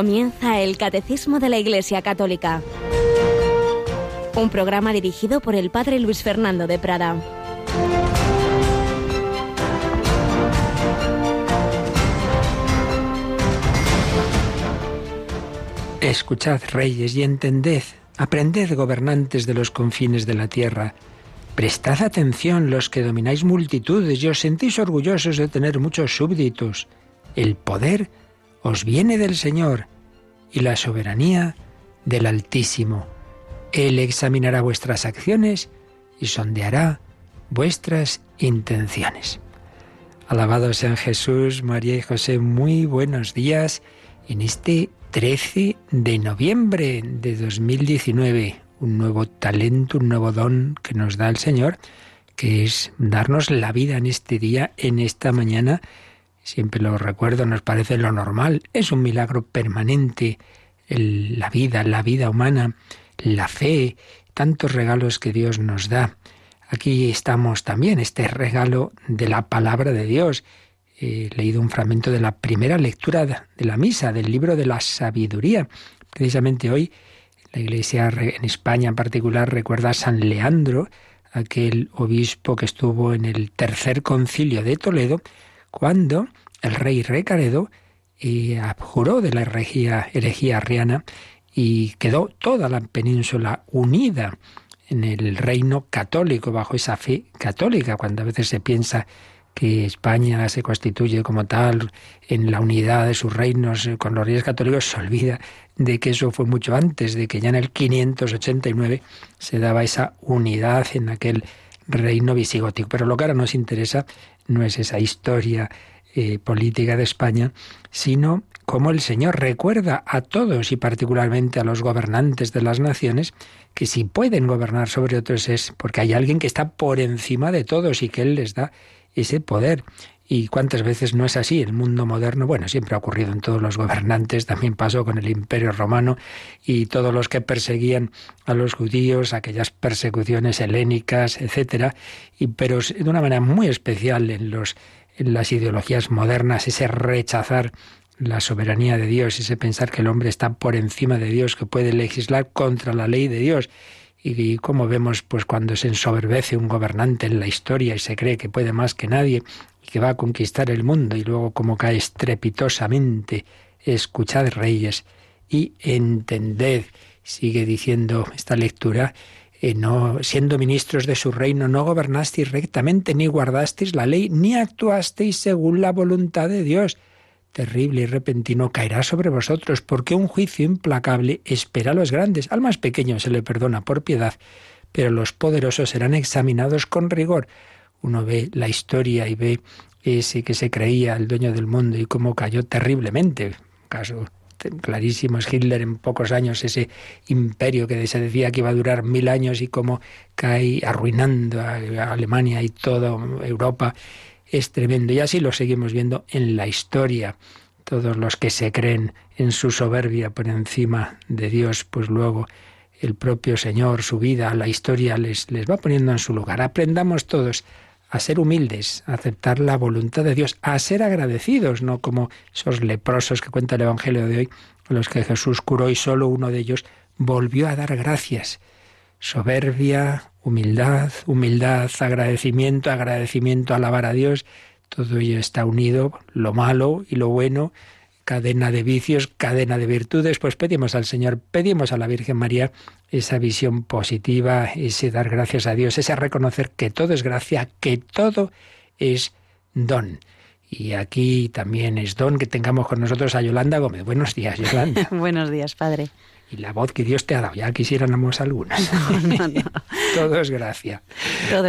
Comienza el Catecismo de la Iglesia Católica. Un programa dirigido por el Padre Luis Fernando de Prada. Escuchad, reyes, y entended, aprended, gobernantes de los confines de la tierra. Prestad atención los que domináis multitudes y os sentís orgullosos de tener muchos súbditos. El poder os viene del Señor y la soberanía del Altísimo. Él examinará vuestras acciones y sondeará vuestras intenciones. Alabado sean Jesús, María y José, muy buenos días en este 13 de noviembre de 2019. Un nuevo talento, un nuevo don que nos da el Señor, que es darnos la vida en este día, en esta mañana, siempre lo recuerdo, nos parece lo normal, es un milagro permanente, la vida, la vida humana, la fe, tantos regalos que Dios nos da. Aquí estamos también, este regalo de la palabra de Dios. He leído un fragmento de la primera lectura de la misa, del libro de la sabiduría. Precisamente hoy la Iglesia en España en particular recuerda a San Leandro, aquel obispo que estuvo en el tercer concilio de Toledo, cuando el rey Recaredo eh, abjuró de la herejía, herejía arriana y quedó toda la península unida en el reino católico, bajo esa fe católica, cuando a veces se piensa que España se constituye como tal en la unidad de sus reinos con los reyes católicos, se olvida de que eso fue mucho antes, de que ya en el 589 se daba esa unidad en aquel reino visigótico. Pero lo que ahora nos interesa no es esa historia eh, política de España, sino cómo el Señor recuerda a todos y particularmente a los gobernantes de las naciones que si pueden gobernar sobre otros es porque hay alguien que está por encima de todos y que Él les da ese poder. ¿Y cuántas veces no es así? El mundo moderno, bueno, siempre ha ocurrido en todos los gobernantes, también pasó con el Imperio Romano y todos los que perseguían a los judíos, aquellas persecuciones helénicas, etcétera, y pero de una manera muy especial en los en las ideologías modernas, ese rechazar la soberanía de Dios, ese pensar que el hombre está por encima de Dios, que puede legislar contra la ley de Dios. Y, como vemos, pues cuando se ensoberbece un gobernante en la historia y se cree que puede más que nadie y que va a conquistar el mundo, y luego como cae estrepitosamente, escuchad reyes y entended, sigue diciendo esta lectura, eh, no, siendo ministros de su reino, no gobernasteis rectamente, ni guardasteis la ley, ni actuasteis según la voluntad de Dios. Terrible y repentino caerá sobre vosotros, porque un juicio implacable espera a los grandes. Al más pequeño se le perdona por piedad, pero los poderosos serán examinados con rigor. Uno ve la historia y ve ese que se creía el dueño del mundo y cómo cayó terriblemente. Caso clarísimo es Hitler en pocos años, ese imperio que se decía que iba a durar mil años y cómo cae arruinando a Alemania y toda Europa. Es tremendo. Y así lo seguimos viendo en la historia. Todos los que se creen en su soberbia por encima de Dios, pues luego el propio Señor, su vida, la historia les, les va poniendo en su lugar. Aprendamos todos a ser humildes, a aceptar la voluntad de Dios, a ser agradecidos, no como esos leprosos que cuenta el Evangelio de hoy, los que Jesús curó y solo uno de ellos volvió a dar gracias. Soberbia, humildad, humildad, agradecimiento, agradecimiento, alabar a Dios, todo ello está unido, lo malo y lo bueno, cadena de vicios, cadena de virtudes, pues pedimos al Señor, pedimos a la Virgen María esa visión positiva, ese dar gracias a Dios, ese reconocer que todo es gracia, que todo es don. Y aquí también es don que tengamos con nosotros a Yolanda Gómez. Buenos días, Yolanda. Buenos días, padre y la voz que Dios te ha dado. Ya quisiéramos algunas. Todo es gracia.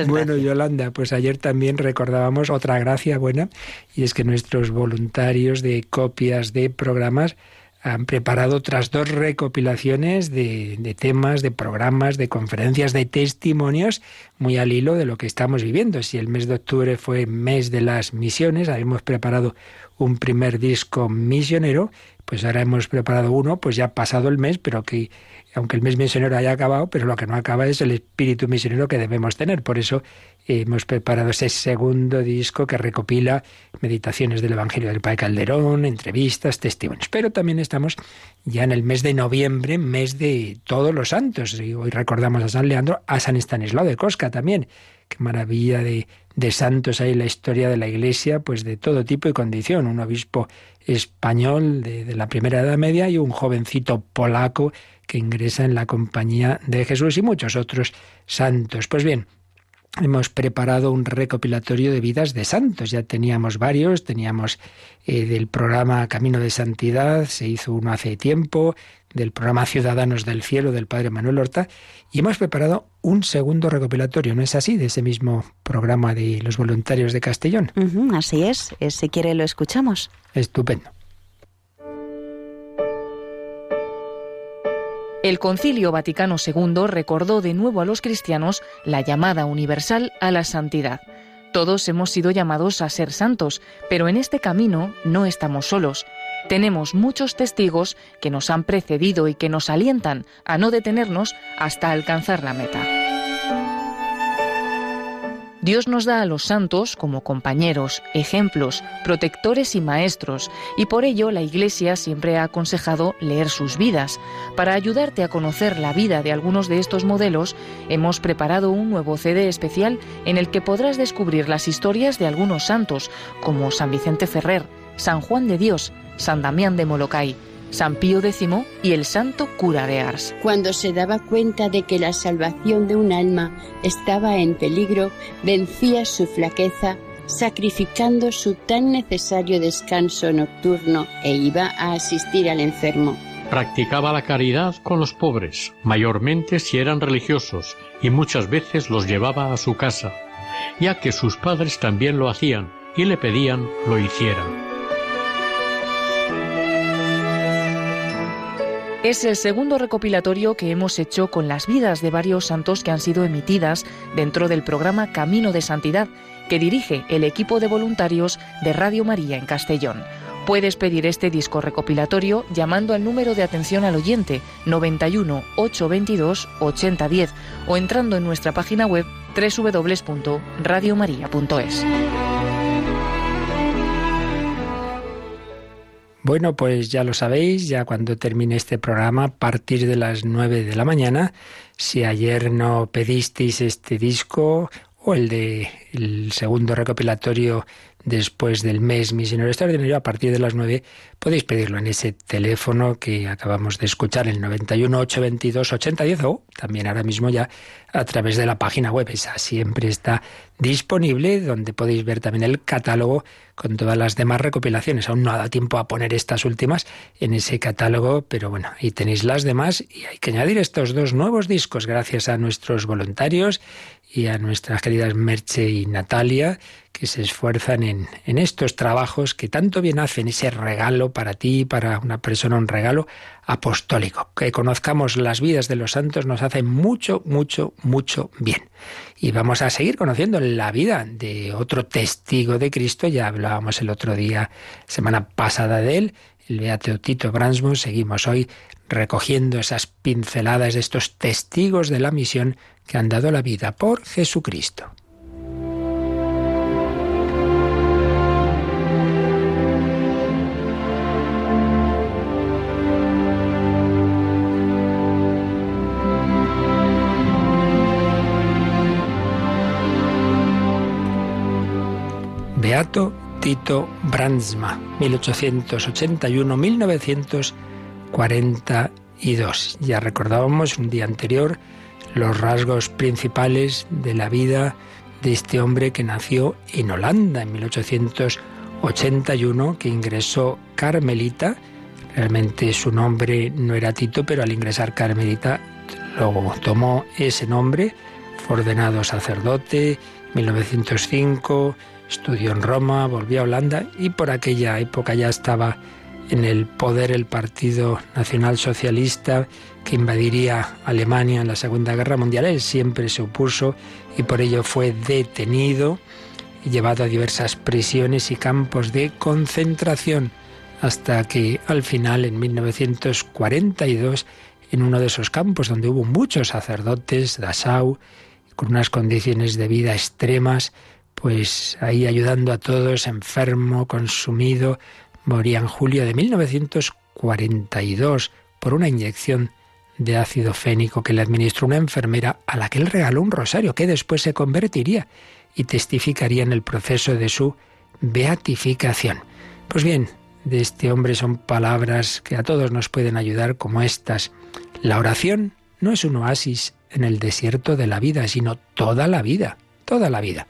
bueno, Yolanda, pues ayer también recordábamos otra gracia buena, y es que nuestros voluntarios de copias de programas han preparado otras dos recopilaciones de, de, temas, de programas, de conferencias, de testimonios, muy al hilo de lo que estamos viviendo. Si el mes de octubre fue mes de las misiones, habíamos preparado un primer disco misionero pues ahora hemos preparado uno, pues ya ha pasado el mes, pero que aunque el mes misionero haya acabado, pero lo que no acaba es el espíritu misionero que debemos tener. Por eso hemos preparado ese segundo disco que recopila meditaciones del Evangelio del Padre Calderón, entrevistas, testimonios. Pero también estamos ya en el mes de noviembre, mes de todos los santos. Y hoy recordamos a San Leandro, a San Estanislao de Cosca también. Qué maravilla de, de santos hay la historia de la Iglesia, pues de todo tipo y condición. Un obispo español de, de la primera Edad Media y un jovencito polaco que ingresa en la compañía de Jesús y muchos otros santos. Pues bien, hemos preparado un recopilatorio de vidas de santos. Ya teníamos varios, teníamos eh, del programa Camino de Santidad, se hizo uno hace tiempo, del programa Ciudadanos del Cielo del Padre Manuel Horta, y hemos preparado un segundo recopilatorio, ¿no es así? De ese mismo programa de los voluntarios de Castellón. así es, eh, si quiere lo escuchamos. Estupendo. El Concilio Vaticano II recordó de nuevo a los cristianos la llamada universal a la santidad. Todos hemos sido llamados a ser santos, pero en este camino no estamos solos. Tenemos muchos testigos que nos han precedido y que nos alientan a no detenernos hasta alcanzar la meta. Dios nos da a los santos como compañeros, ejemplos, protectores y maestros, y por ello la Iglesia siempre ha aconsejado leer sus vidas. Para ayudarte a conocer la vida de algunos de estos modelos, hemos preparado un nuevo CD especial en el que podrás descubrir las historias de algunos santos, como San Vicente Ferrer, San Juan de Dios, San Damián de Molokai, San Pío X y el santo cura de Ars. Cuando se daba cuenta de que la salvación de un alma estaba en peligro, vencía su flaqueza sacrificando su tan necesario descanso nocturno e iba a asistir al enfermo. Practicaba la caridad con los pobres, mayormente si eran religiosos, y muchas veces los llevaba a su casa, ya que sus padres también lo hacían y le pedían lo hicieran. Es el segundo recopilatorio que hemos hecho con las vidas de varios santos que han sido emitidas dentro del programa Camino de Santidad, que dirige el equipo de voluntarios de Radio María en Castellón. Puedes pedir este disco recopilatorio llamando al número de atención al oyente 91 822 8010 o entrando en nuestra página web www.radiomaria.es. Bueno, pues ya lo sabéis, ya cuando termine este programa, a partir de las nueve de la mañana, si ayer no pedisteis este disco o el de el segundo recopilatorio después del mes misionero extraordinario, a partir de las 9 podéis pedirlo en ese teléfono que acabamos de escuchar, el 91 822 8010 o también ahora mismo ya a través de la página web. Esa siempre está disponible, donde podéis ver también el catálogo con todas las demás recopilaciones. Aún no ha dado tiempo a poner estas últimas en ese catálogo, pero bueno, ahí tenéis las demás y hay que añadir estos dos nuevos discos gracias a nuestros voluntarios y a nuestras queridas Merche y Natalia, que se esfuerzan en, en, estos trabajos que tanto bien hacen, ese regalo para ti, para una persona, un regalo apostólico. Que conozcamos las vidas de los santos nos hace mucho, mucho, mucho bien. Y vamos a seguir conociendo la vida de otro testigo de Cristo, ya hablábamos el otro día, semana pasada de él, el Beato Tito Bransmo, seguimos hoy recogiendo esas pinceladas de estos testigos de la misión que han dado la vida por Jesucristo. Beato Tito Brandsma, 1881-1942. Ya recordábamos un día anterior los rasgos principales de la vida de este hombre que nació en Holanda en 1881, que ingresó carmelita. Realmente su nombre no era Tito, pero al ingresar carmelita luego tomó ese nombre, fue ordenado sacerdote, 1905, estudió en Roma, volvió a Holanda y por aquella época ya estaba en el poder el Partido Nacional Socialista que invadiría Alemania en la Segunda Guerra Mundial. Él siempre se opuso y por ello fue detenido y llevado a diversas prisiones y campos de concentración hasta que al final, en 1942, en uno de esos campos donde hubo muchos sacerdotes, Dachau, con unas condiciones de vida extremas, pues ahí ayudando a todos, enfermo, consumido, moría en julio de 1942 por una inyección de ácido fénico que le administró una enfermera a la que él regaló un rosario que después se convertiría y testificaría en el proceso de su beatificación. Pues bien, de este hombre son palabras que a todos nos pueden ayudar como estas. La oración no es un oasis en el desierto de la vida, sino toda la vida, toda la vida.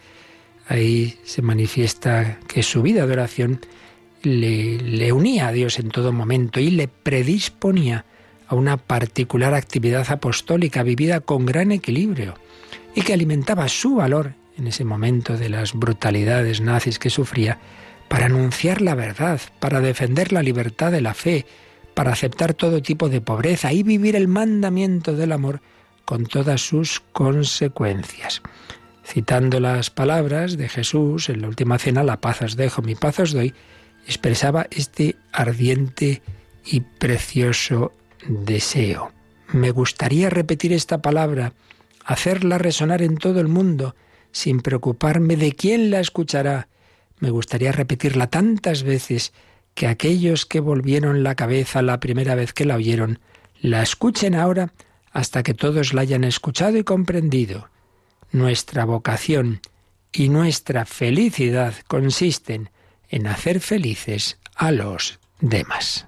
Ahí se manifiesta que su vida de oración le, le unía a Dios en todo momento y le predisponía a una particular actividad apostólica vivida con gran equilibrio y que alimentaba su valor en ese momento de las brutalidades nazis que sufría para anunciar la verdad, para defender la libertad de la fe, para aceptar todo tipo de pobreza y vivir el mandamiento del amor con todas sus consecuencias. Citando las palabras de Jesús en la última cena, la paz os dejo, mi paz os doy, expresaba este ardiente y precioso deseo. Me gustaría repetir esta palabra, hacerla resonar en todo el mundo, sin preocuparme de quién la escuchará, me gustaría repetirla tantas veces que aquellos que volvieron la cabeza la primera vez que la oyeron, la escuchen ahora hasta que todos la hayan escuchado y comprendido. Nuestra vocación y nuestra felicidad consisten en hacer felices a los demás.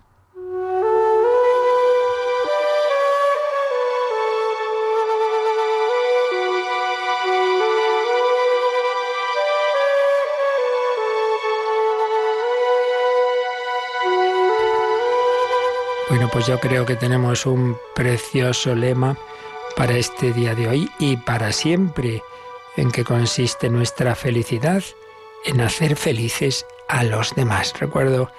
Bueno, pues yo creo que tenemos un precioso lema para este día de hoy y para siempre, en que consiste nuestra felicidad en hacer felices a los demás. Recuerdo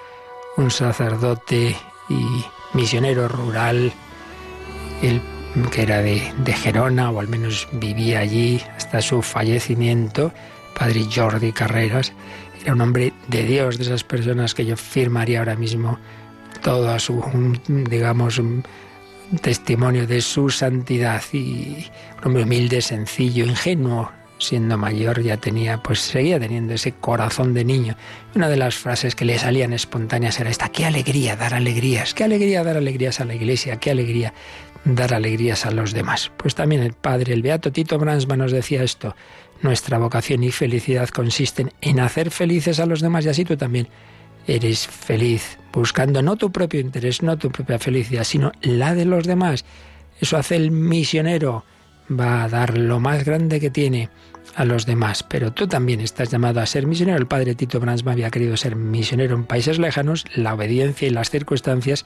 un sacerdote y misionero rural, él que era de, de, Gerona, o al menos vivía allí hasta su fallecimiento, padre Jordi Carreras, era un hombre de Dios, de esas personas que yo firmaría ahora mismo todo su, digamos, testimonio de su santidad y un hombre humilde, sencillo, ingenuo, siendo mayor ya tenía, pues seguía teniendo ese corazón de niño. Una de las frases que le salían espontáneas era esta, qué alegría dar alegrías, qué alegría dar alegrías a la iglesia, qué alegría dar alegrías a los demás. Pues también el padre, el beato Tito Bransma nos decía esto, nuestra vocación y felicidad consisten en hacer felices a los demás y así tú también eres feliz, buscando no tu propio interés, no tu propia felicidad, sino la de los demás. Eso hace el misionero, va a dar lo más grande que tiene a los demás. Pero tú también estás llamado a ser misionero. El padre Tito Bransma había querido ser misionero en países lejanos. La obediencia y las circunstancias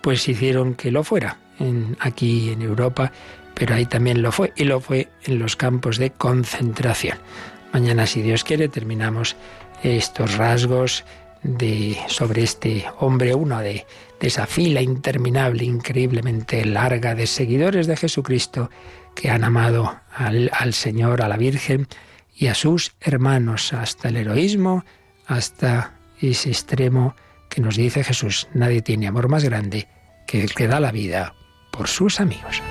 pues hicieron que lo fuera en, aquí en Europa, pero ahí también lo fue y lo fue en los campos de concentración. Mañana, si Dios quiere, terminamos estos rasgos de, sobre este hombre, uno de, esa fila interminable, increíblemente larga de seguidores de Jesucristo que han amado al, al Señor, a la Virgen y a sus hermanos, hasta el heroísmo, hasta ese extremo que nos dice Jesús, nadie tiene amor más grande que el que da la vida por sus amigos.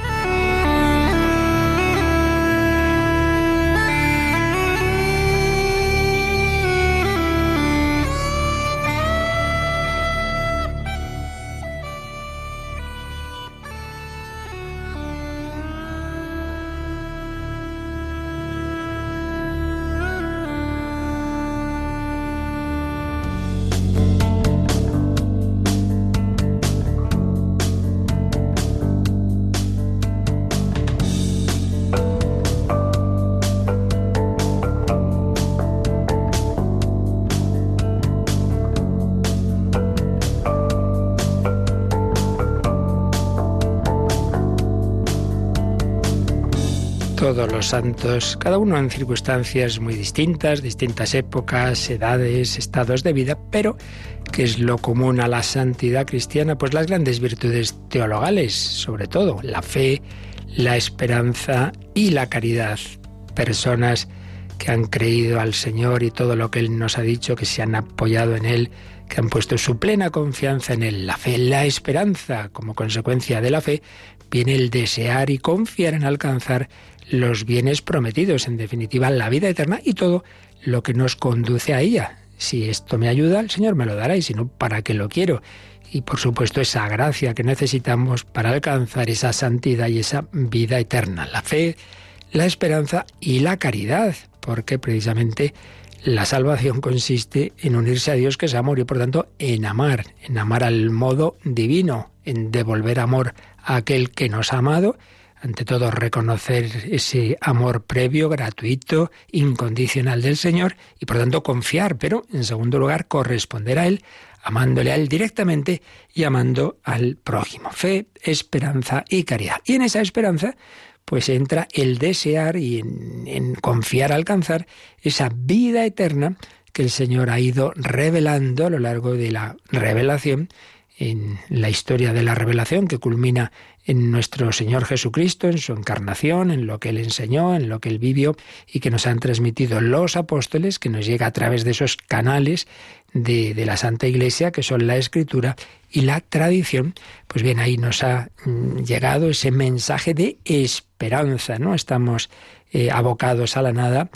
Todos los santos, cada uno en circunstancias muy distintas, distintas épocas, edades, estados de vida, pero ¿qué es lo común a la santidad cristiana? Pues las grandes virtudes teologales, sobre todo, la fe, la esperanza y la caridad. Personas que han creído al Señor y todo lo que Él nos ha dicho, que se han apoyado en Él, que han puesto su plena confianza en Él, la fe, la esperanza como consecuencia de la fe, viene el desear y confiar en alcanzar los bienes prometidos, en definitiva la vida eterna y todo lo que nos conduce a ella. Si esto me ayuda, el Señor me lo dará y si no, ¿para qué lo quiero? Y por supuesto esa gracia que necesitamos para alcanzar esa santidad y esa vida eterna, la fe, la esperanza y la caridad, porque precisamente la salvación consiste en unirse a Dios que es amor y por tanto en amar, en amar al modo divino, en devolver amor a aquel que nos ha amado, ante todo reconocer ese amor previo, gratuito, incondicional del Señor y por tanto confiar, pero en segundo lugar corresponder a Él, amándole a Él directamente y amando al prójimo. Fe, esperanza y caridad. Y en esa esperanza pues entra el desear y en, confiar alcanzar esa vida eterna que el Señor ha ido revelando a lo largo de la revelación, en la historia de la revelación que culmina en nuestro Señor Jesucristo, en su encarnación, en lo que Él enseñó, en lo que Él vivió y que nos han transmitido los apóstoles, que nos llega a través de esos canales de, de la Santa Iglesia, que son la Escritura y la tradición, pues bien, ahí nos ha mm, llegado ese mensaje de esperanza, no estamos eh, abocados a la nada,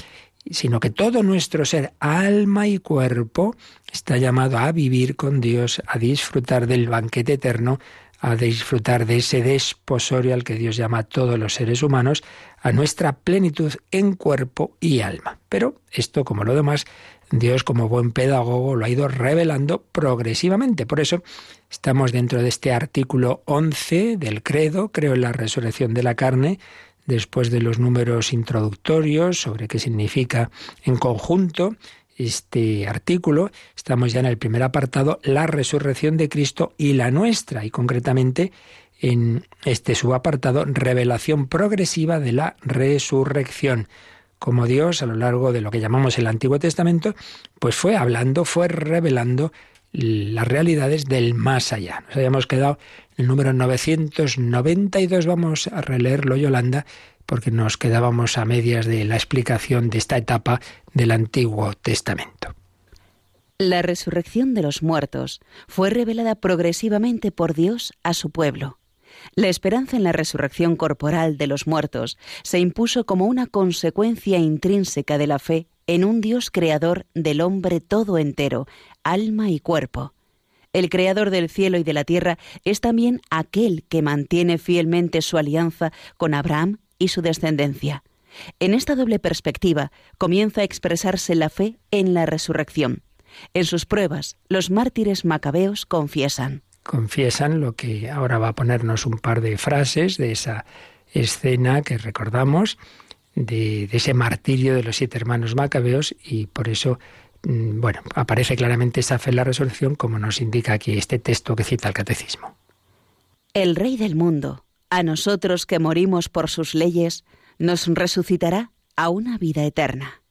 sino que todo nuestro ser, alma y cuerpo, está llamado a vivir con Dios, a disfrutar del banquete eterno, a disfrutar de ese desposorio al que Dios llama a todos los seres humanos, a nuestra plenitud en cuerpo y alma. Pero esto, como lo demás, Dios como buen pedagogo lo ha ido revelando progresivamente. Por eso estamos dentro de este artículo 11 del credo, creo en la resurrección de la carne, después de los números introductorios sobre qué significa en conjunto este artículo, estamos ya en el primer apartado, la resurrección de Cristo y la nuestra, y concretamente en este subapartado, revelación progresiva de la resurrección. Como Dios, a lo largo de lo que llamamos el Antiguo Testamento, pues fue hablando, fue revelando las realidades del más allá. Nos habíamos quedado en el número 992, vamos a releerlo, Yolanda, porque nos quedábamos a medias de la explicación de esta etapa del Antiguo Testamento. La resurrección de los muertos fue revelada progresivamente por Dios a su pueblo. La esperanza en la resurrección corporal de los muertos se impuso como una consecuencia intrínseca de la fe en un Dios creador del hombre todo entero, alma y cuerpo. El creador del cielo y de la tierra es también aquel que mantiene fielmente su alianza con Abraham y su descendencia. En esta doble perspectiva comienza a expresarse la fe en la resurrección. En sus pruebas, los mártires macabeos confiesan. Confiesan lo que ahora va a ponernos un par de frases de esa escena que recordamos, de, ese martirio de los siete hermanos macabeos, y por eso mm, bueno, aparece claramente esa fe en la resurrección, como nos indica aquí este texto que cita el Catecismo. El Rey del mundo, a nosotros que morimos por sus leyes, nos resucitará a una vida eterna.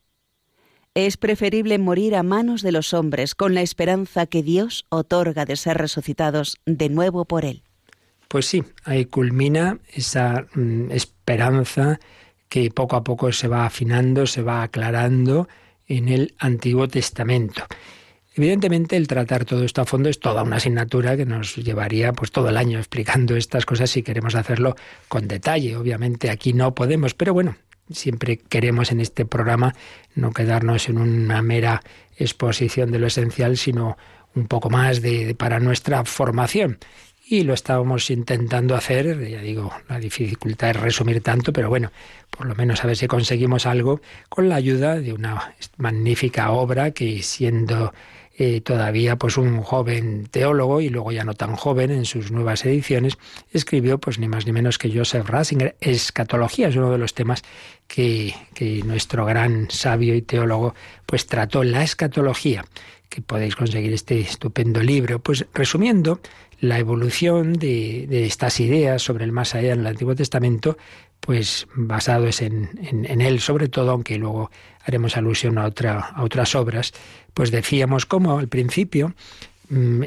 Es preferible morir a manos de los hombres con la esperanza que Dios otorga de ser resucitados de nuevo por Él. Pues sí, ahí culmina esa mm, esperanza que poco a poco se va afinando, se va aclarando en el Antiguo Testamento. Evidentemente, el tratar todo esto a fondo es toda una asignatura que nos llevaría pues todo el año explicando estas cosas si queremos hacerlo con detalle. Obviamente aquí no podemos, pero bueno, siempre queremos en este programa no quedarnos en una mera exposición de lo esencial, sino un poco más de, para nuestra formación. Y lo estábamos intentando hacer, ya digo, la dificultad es resumir tanto, pero bueno, por lo menos a ver si conseguimos algo con la ayuda de una magnífica obra que siendo eh, todavía pues un joven teólogo y luego ya no tan joven en sus nuevas ediciones, escribió pues ni más ni menos que Joseph Ratzinger. Escatología es uno de los temas que, nuestro gran sabio y teólogo pues trató, la escatología que podéis conseguir este estupendo libro. Pues resumiendo, la evolución de, estas ideas sobre el más allá en el Antiguo Testamento, pues basado es en, en, en, él sobre todo, aunque luego haremos alusión a, otra, a otras obras, pues decíamos como al principio, mm,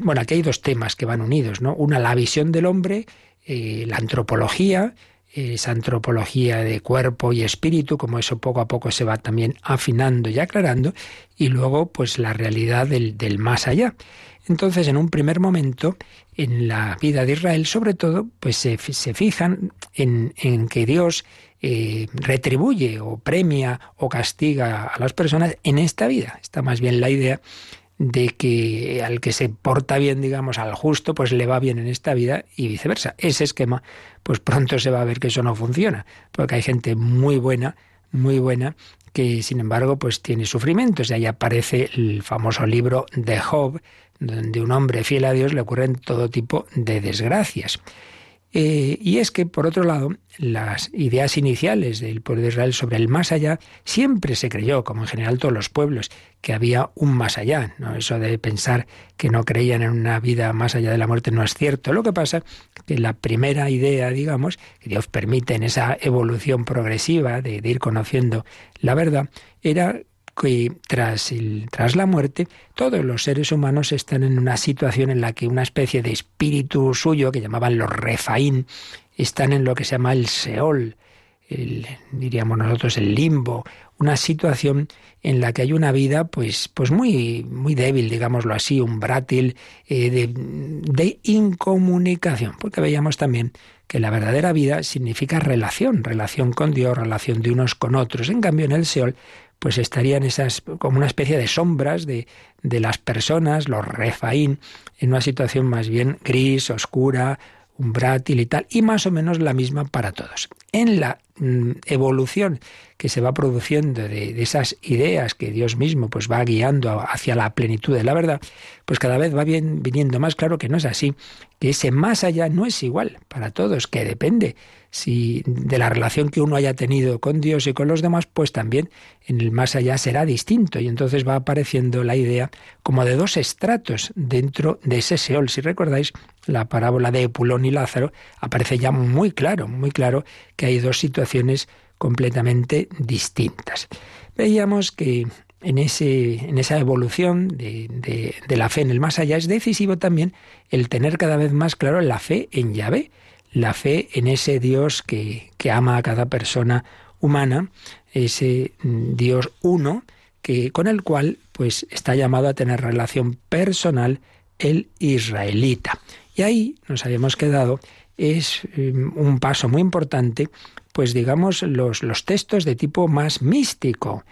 bueno, aquí hay dos temas que van unidos, ¿no? Una, la visión del hombre, eh, la antropología, esa antropología de cuerpo y espíritu, como eso poco a poco se va también afinando y aclarando, y luego pues la realidad del, del más allá. Entonces, en un primer momento, en la vida de Israel, sobre todo, pues se, se fijan en, en, que Dios eh, retribuye o premia o castiga a las personas en esta vida. Está más bien la idea de que al que se porta bien, digamos, al justo, pues le va bien en esta vida y viceversa. Ese esquema, pues pronto se va a ver que eso no funciona, porque hay gente muy buena, muy buena, que sin embargo, pues tiene sufrimientos. Y ahí aparece el famoso libro de Job, donde un hombre fiel a Dios le ocurren todo tipo de desgracias. Eh, y es que, por otro lado, las ideas iniciales del pueblo de Israel sobre el más allá siempre se creyó, como en general todos los pueblos, que había un más allá. ¿no? Eso de pensar que no creían en una vida más allá de la muerte no es cierto. Lo que pasa que la primera idea, digamos, que Dios permite en esa evolución progresiva de ir conociendo la verdad, era que tras, el, tras la muerte todos los seres humanos están en una situación en la que una especie de espíritu suyo, que llamaban los refaín, están en lo que se llama el Seol, el, diríamos nosotros el limbo, una situación en la que hay una vida pues, pues muy, muy débil, digámoslo así, un brátil eh, de, de incomunicación, porque veíamos también que la verdadera vida significa relación, relación con Dios, relación de unos con otros. En cambio, en el Seol pues estarían esas como una especie de sombras de, de las personas, los refaín, en una situación más bien gris, oscura, umbrátil y tal, y más o menos la misma para todos. En la evolución que se va produciendo de, de, esas ideas que Dios mismo pues va guiando hacia la plenitud de la verdad, pues cada vez va bien, viniendo más claro que no es así, que ese más allá no es igual para todos, que depende si de la relación que uno haya tenido con Dios y con los demás, pues también en el más allá será distinto. Y entonces va apareciendo la idea como de dos estratos dentro de ese Seol. Si recordáis, la parábola de Epulón y Lázaro aparece ya muy claro, muy claro que hay dos situaciones completamente distintas. Veíamos que en, ese, en esa evolución de, la fe en el más allá es decisivo también el tener cada vez más claro la fe en Yahvé la fe en ese Dios que, que ama a cada persona humana, ese mm, Dios uno, que, con el cual pues está llamado a tener relación personal el israelita. Y ahí nos habíamos quedado, es mm, un paso muy importante, pues digamos los, los textos de tipo más místico,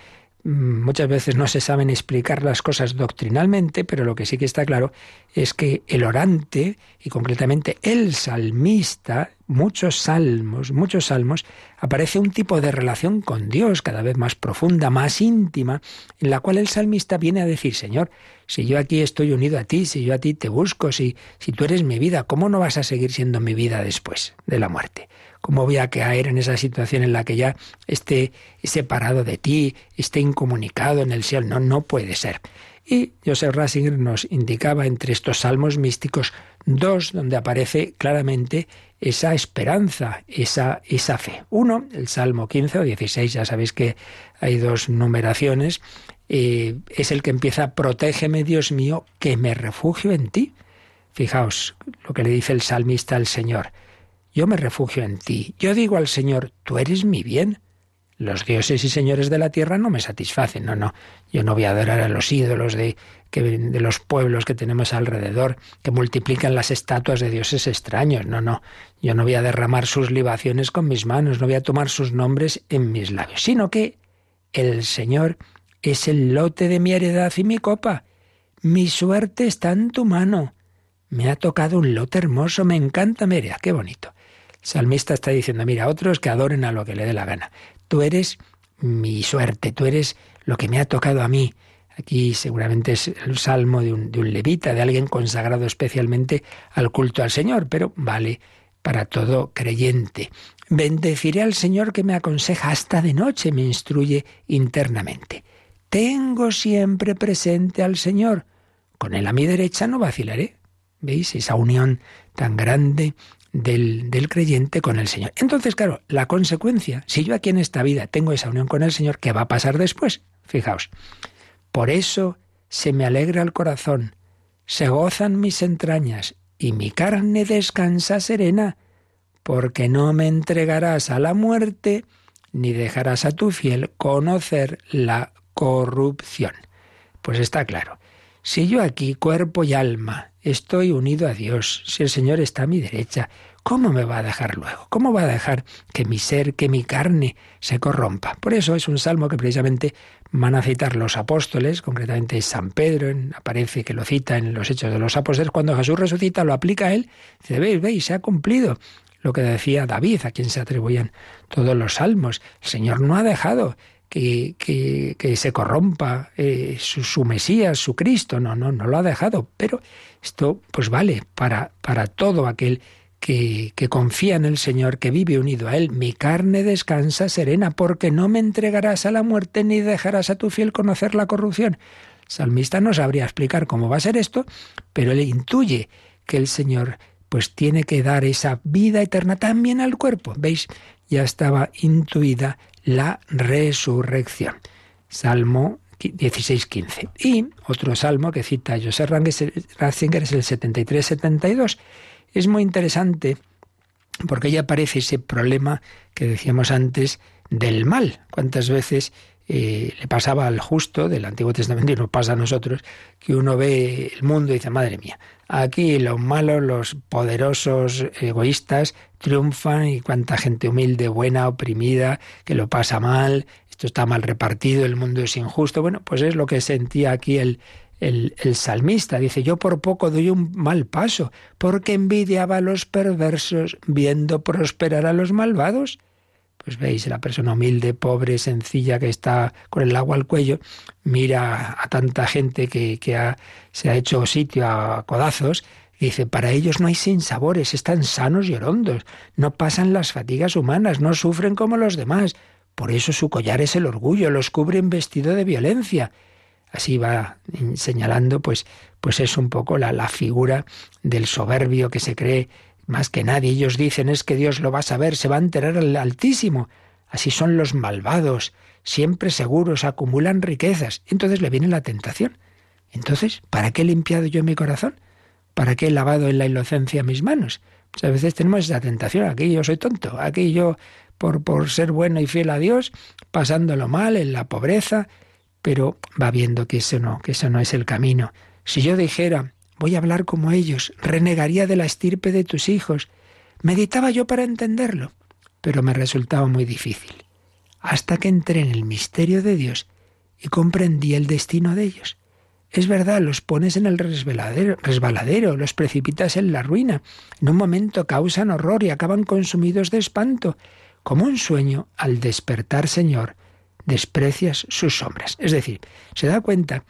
Mm, muchas veces no se saben explicar las cosas doctrinalmente, pero lo que sí que está claro es que el orante, y concretamente el salmista, muchos salmos, muchos salmos, aparece un tipo de relación con Dios cada vez más profunda, más íntima, en la cual el salmista viene a decir, Señor, si yo aquí estoy unido a ti, si yo a ti te busco, si, si tú eres mi vida, ¿cómo no vas a seguir siendo mi vida después de la muerte? ¿Cómo voy a caer en esa situación en la que ya esté separado de ti, esté incomunicado en el cielo? No, no puede ser. Y Joseph Rasinger nos indicaba entre estos salmos místicos dos donde aparece claramente esa esperanza, esa, esa fe. Uno, el Salmo 15 o 16, ya sabéis que hay dos numeraciones, eh, es el que empieza, protégeme Dios mío, que me refugio en ti. Fijaos lo que le dice el salmista al Señor. Yo me refugio en ti. Yo digo al Señor, tú eres mi bien. Los dioses y señores de la tierra no me satisfacen. No, no. Yo no voy a adorar a los ídolos de, los pueblos que tenemos alrededor, que multiplican las estatuas de dioses extraños. No, no. Yo no voy a derramar sus libaciones con mis manos, no voy a tomar sus nombres en mis labios, sino que el Señor es el lote de mi heredad y mi copa. Mi suerte está en tu mano. Me ha tocado un lote hermoso, me encanta, mira, qué bonito salmista está diciendo, mira, otros que adoren a lo que le dé la gana. Tú eres mi suerte, tú eres lo que me ha tocado a mí. Aquí seguramente es el salmo de un, de un levita, de alguien consagrado especialmente al culto al Señor, pero vale para todo creyente. Bendeciré al Señor que me aconseja hasta de noche, me instruye internamente. Tengo siempre presente al Señor. Con él a mi derecha no vacilaré. ¿Veis esa unión tan grande del, del, creyente con el Señor. Entonces, claro, la consecuencia, si yo aquí en esta vida tengo esa unión con el Señor, ¿qué va a pasar después? Fijaos, por eso se me alegra el corazón, se gozan mis entrañas y mi carne descansa serena, porque no me entregarás a la muerte, ni dejarás a tu fiel conocer la corrupción. Pues está claro. Si yo aquí, cuerpo y alma, estoy unido a Dios, si el Señor está a mi derecha, ¿cómo me va a dejar luego? ¿Cómo va a dejar que mi ser, que mi carne se corrompa? Por eso es un salmo que precisamente van a citar los apóstoles, concretamente San Pedro, aparece que lo cita en los Hechos de los Apóstoles, cuando Jesús resucita lo aplica a él, dice, veis, veis, se ha cumplido lo que decía David, a quien se atribuían todos los salmos. El Señor no ha dejado que, que, se corrompa eh, su, Mesías, su Cristo, no, no, no lo ha dejado. Pero esto pues vale para, para todo aquel que, que, confía en el Señor, que vive unido a Él. Mi carne descansa serena, porque no me entregarás a la muerte ni dejarás a tu fiel conocer la corrupción. El salmista no sabría explicar cómo va a ser esto, pero él intuye que el Señor pues tiene que dar esa vida eterna también al cuerpo. ¿Veis? Ya estaba intuida la resurrección. Salmo 16.15. Y otro salmo que cita José Ratzinger es el 73-72. Es muy interesante porque ya aparece ese problema que decíamos antes del mal. ¿Cuántas veces eh, le pasaba al justo del Antiguo Testamento y nos pasa a nosotros que uno ve el mundo y dice, madre mía, Aquí los malos, los poderosos, egoístas, triunfan y cuánta gente humilde, buena, oprimida, que lo pasa mal, esto está mal repartido, el mundo es injusto. Bueno, pues es lo que sentía aquí el, el, el, salmista. Dice, yo por poco doy un mal paso, porque envidiaba a los perversos viendo prosperar a los malvados. Pues veis, la persona humilde, pobre, sencilla, que está con el agua al cuello, mira a tanta gente que, que se ha hecho sitio a codazos, y dice, para ellos no hay sinsabores, están sanos y orondos, no pasan las fatigas humanas, no sufren como los demás. Por eso su collar es el orgullo, los cubre en vestido de violencia. Así va señalando, pues, pues es un poco la, la figura del soberbio que se cree más que nadie. Ellos dicen es que Dios lo va a saber, se va a enterar el Altísimo. Así son los malvados, siempre seguros, acumulan riquezas. Entonces le viene la tentación. Entonces, ¿para qué he limpiado yo mi corazón? ¿Para qué he lavado en la inocencia mis manos? Pues a veces tenemos esa tentación. Aquí yo soy tonto, aquí yo, por, por ser bueno y fiel a Dios, pasándolo mal, en la pobreza, pero va viendo que eso no, que eso no es el camino. Si yo dijera, Voy a hablar como ellos, renegaría de la estirpe de tus hijos. Meditaba yo para entenderlo, pero me resultaba muy difícil. Hasta que entré en el misterio de Dios y comprendí el destino de ellos. Es verdad, los pones en el resbaladero, resbaladero, los precipitas en la ruina. En un momento causan horror y acaban consumidos de espanto. Como un sueño, al despertar, Señor, desprecias sus sombras. Es decir, se da cuenta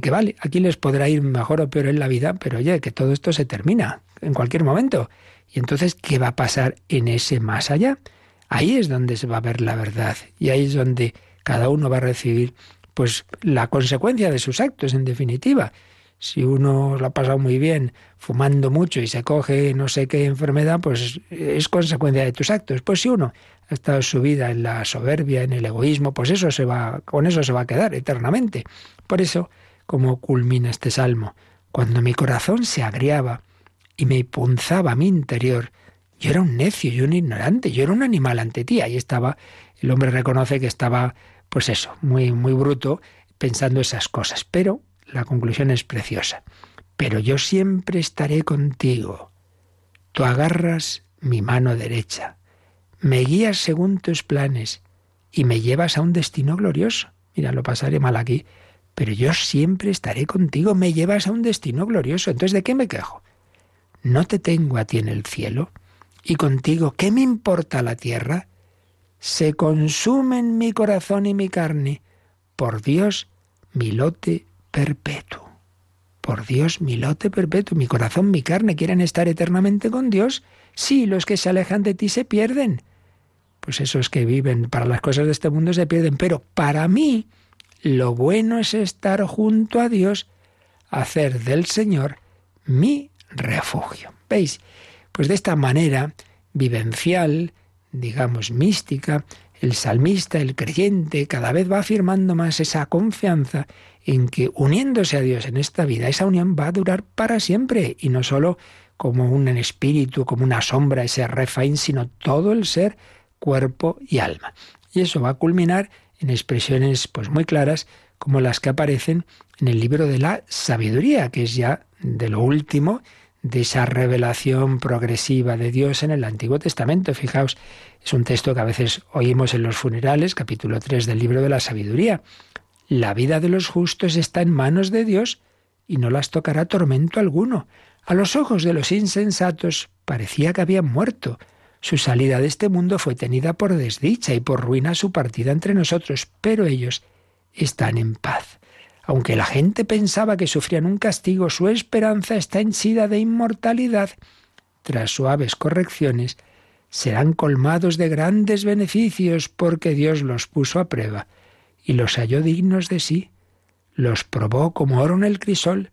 que vale, aquí les podrá ir mejor o peor en la vida, pero oye, que todo esto se termina en cualquier momento. Y entonces, ¿qué va a pasar en ese más allá? Ahí es donde se va a ver la verdad y ahí es donde cada uno va a recibir pues la consecuencia de sus actos en definitiva. Si uno lo ha pasado muy bien fumando mucho y se coge no sé qué enfermedad, pues es consecuencia de tus actos. Pues si uno ha estado su vida en la soberbia, en el egoísmo, pues eso se va, con eso se va a quedar eternamente. Por eso cómo culmina este salmo. Cuando mi corazón se agriaba y me punzaba mi interior, yo era un necio y un ignorante, yo era un animal ante ti. Ahí estaba, el hombre reconoce que estaba, pues eso, muy, muy bruto, pensando esas cosas. Pero la conclusión es preciosa. Pero yo siempre estaré contigo. Tú agarras mi mano derecha, me guías según tus planes y me llevas a un destino glorioso. Mira, lo pasaré mal aquí, pero yo siempre estaré contigo, me llevas a un destino glorioso. Entonces, ¿de qué me quejo? ¿No te tengo a ti en el cielo? Y contigo, ¿qué me importa la tierra? Se consumen mi corazón y mi carne. Por Dios, mi lote perpetuo. Por Dios, mi lote perpetuo. Mi corazón, mi carne quieren estar eternamente con Dios. Sí, los que se alejan de ti se pierden. Pues esos que viven para las cosas de este mundo se pierden. Pero para mí, lo bueno es estar junto a Dios, hacer del Señor mi refugio. ¿Veis? Pues de esta manera vivencial, digamos mística, el salmista, el creyente, cada vez va afirmando más esa confianza en que uniéndose a Dios en esta vida, esa unión va a durar para siempre y no solo como un espíritu, como una sombra, ese refaín, sino todo el ser, cuerpo y alma. Y eso va a culminar en expresiones pues muy claras como las que aparecen en el libro de la sabiduría, que es ya de lo último de esa revelación progresiva de Dios en el Antiguo Testamento. Fijaos, es un texto que a veces oímos en los funerales, capítulo 3 del libro de la sabiduría. La vida de los justos está en manos de Dios y no las tocará tormento alguno. A los ojos de los insensatos parecía que habían muerto, su salida de este mundo fue tenida por desdicha y por ruina su partida entre nosotros, pero ellos están en paz. Aunque la gente pensaba que sufrían un castigo, su esperanza está henchida de inmortalidad. Tras suaves correcciones, serán colmados de grandes beneficios porque Dios los puso a prueba y los halló dignos de sí. Los probó como oro en el crisol,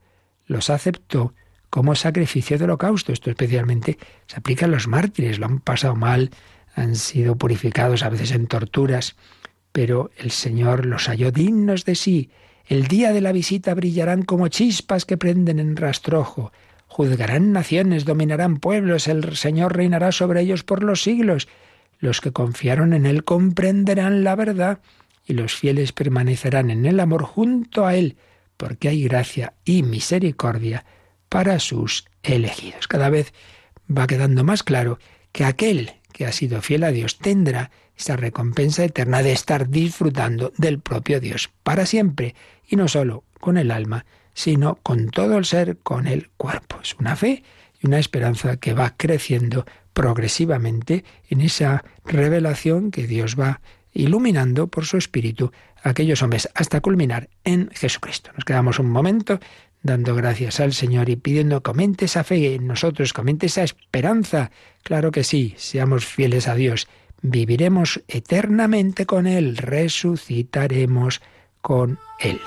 los aceptó como sacrificio de holocausto. Esto especialmente se aplica a los mártires, lo han pasado mal, han sido purificados a veces en torturas, pero el Señor los halló dignos de sí. El día de la visita brillarán como chispas que prenden en rastrojo. Juzgarán naciones, dominarán pueblos, el Señor reinará sobre ellos por los siglos. Los que confiaron en Él comprenderán la verdad y los fieles permanecerán en el amor junto a Él, porque hay gracia y misericordia para sus elegidos. Cada vez va quedando más claro que aquel que ha sido fiel a Dios tendrá esa recompensa eterna de estar disfrutando del propio Dios para siempre, y no solo con el alma, sino con todo el ser, con el cuerpo. Es una fe y una esperanza que va creciendo progresivamente en esa revelación que Dios va iluminando por su espíritu a aquellos hombres hasta culminar en Jesucristo. Nos quedamos un momento dando gracias al Señor y pidiendo que aumente esa fe en nosotros, que aumente esa esperanza. Claro que sí, seamos fieles a Dios. Viviremos eternamente con Él, resucitaremos con Él.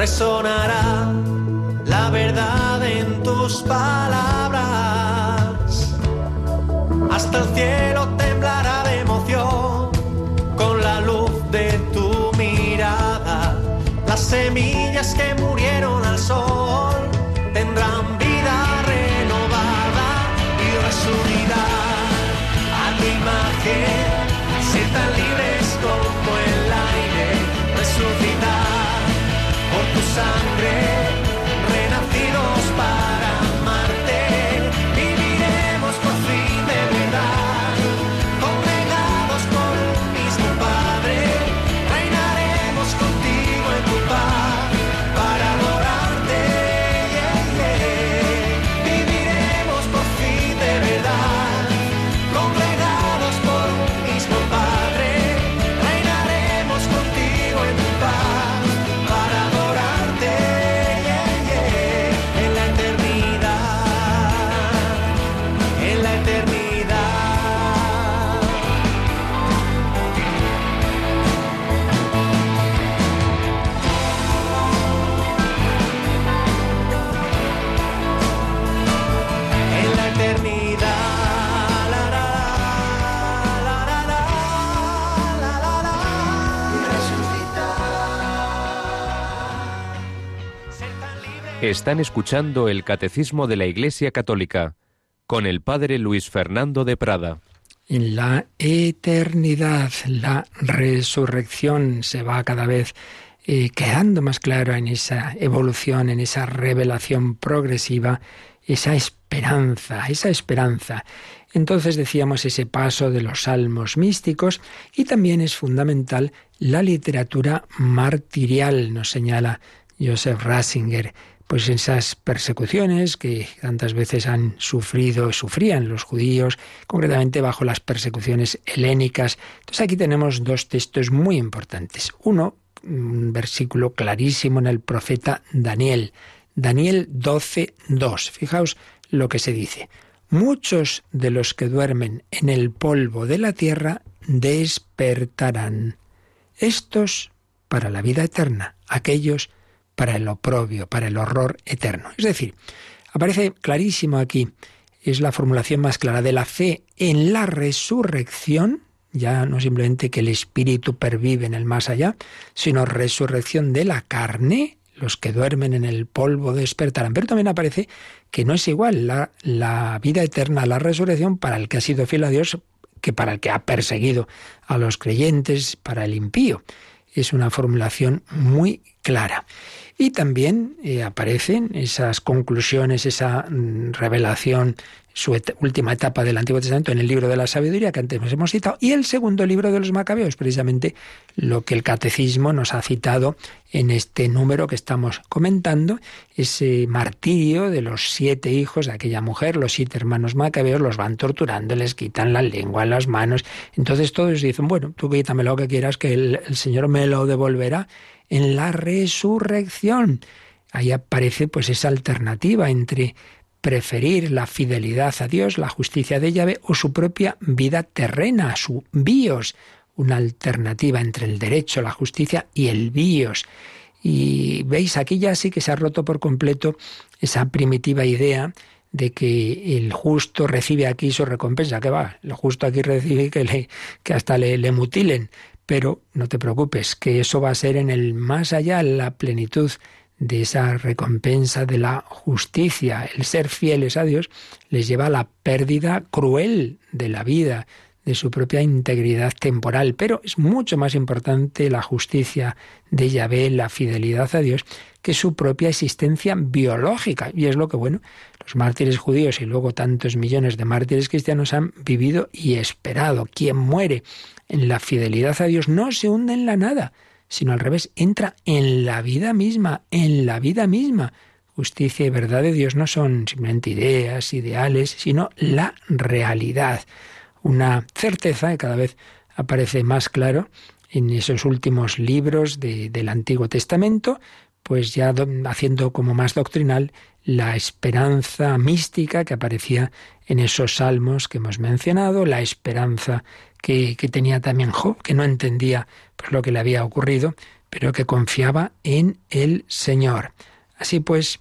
Resonará la verdad en tus palabras. Hasta el cielo temblará de emoción con la luz de tu mirada. Las semillas que por Están escuchando el Catecismo de la Iglesia Católica con el Padre Luis Fernando de Prada. En la eternidad, la resurrección se va cada vez eh, quedando más claro en esa evolución, en esa revelación progresiva, esa esperanza, esa esperanza. Entonces decíamos ese paso de los salmos místicos y también es fundamental la literatura martirial, nos señala Joseph Ratzinger pues esas persecuciones que tantas veces han sufrido, sufrían los judíos, concretamente bajo las persecuciones helénicas. Entonces aquí tenemos dos textos muy importantes. Uno, un versículo clarísimo en el profeta Daniel, Daniel 12, 2. Fijaos lo que se dice. Muchos de los que duermen en el polvo de la tierra despertarán. Estos para la vida eterna, aquellos para el oprobio, para el horror eterno. Es decir, aparece clarísimo aquí, es la formulación más clara de la fe en la resurrección, ya no simplemente que el espíritu pervive en el más allá, sino resurrección de la carne, los que duermen en el polvo despertarán. Pero también aparece que no es igual la, la, vida eterna, la resurrección para el que ha sido fiel a Dios que para el que ha perseguido a los creyentes, para el impío. Es una formulación muy clara. Y también eh, aparecen esas conclusiones, esa mm, revelación, su última etapa del Antiguo Testamento en el libro de la sabiduría que antes hemos citado, y el segundo libro de los Macabeos, precisamente lo que el catecismo nos ha citado en este número que estamos comentando, ese martirio de los siete hijos de aquella mujer, los siete hermanos Macabeos, los van torturando, les quitan la lengua, las manos, entonces todos dicen, bueno, tú quítame lo que quieras, que el Señor me lo devolverá en la resurrección. Ahí aparece pues esa alternativa entre preferir la fidelidad a Dios, la justicia de llave o su propia vida terrena, su bios, una alternativa entre el derecho, la justicia y el bios. Y veis, aquí ya sí que se ha roto por completo esa primitiva idea de que el justo recibe aquí su recompensa, que va, el justo aquí recibe que, le, que hasta le, le mutilen. Pero no te preocupes, que eso va a ser en el más allá, la plenitud de esa recompensa de la justicia. El ser fieles a Dios les lleva a la pérdida cruel de la vida, de su propia integridad temporal. Pero es mucho más importante la justicia de Yahvé, la fidelidad a Dios, que su propia existencia biológica. Y es lo que, bueno, los mártires judíos y luego tantos millones de mártires cristianos han vivido y esperado. Quien muere en la fidelidad a Dios no se hunde en la nada, sino al revés, entra en la vida misma, en la vida misma. Justicia y verdad de Dios no son simplemente ideas, ideales, sino la realidad. Una certeza que cada vez aparece más claro en esos últimos libros del Antiguo Testamento, pues ya haciendo como más doctrinal la esperanza mística que aparecía en esos salmos que hemos mencionado, la esperanza que, tenía también Job, que no entendía pues, lo que le había ocurrido, pero que confiaba en el Señor. Así pues,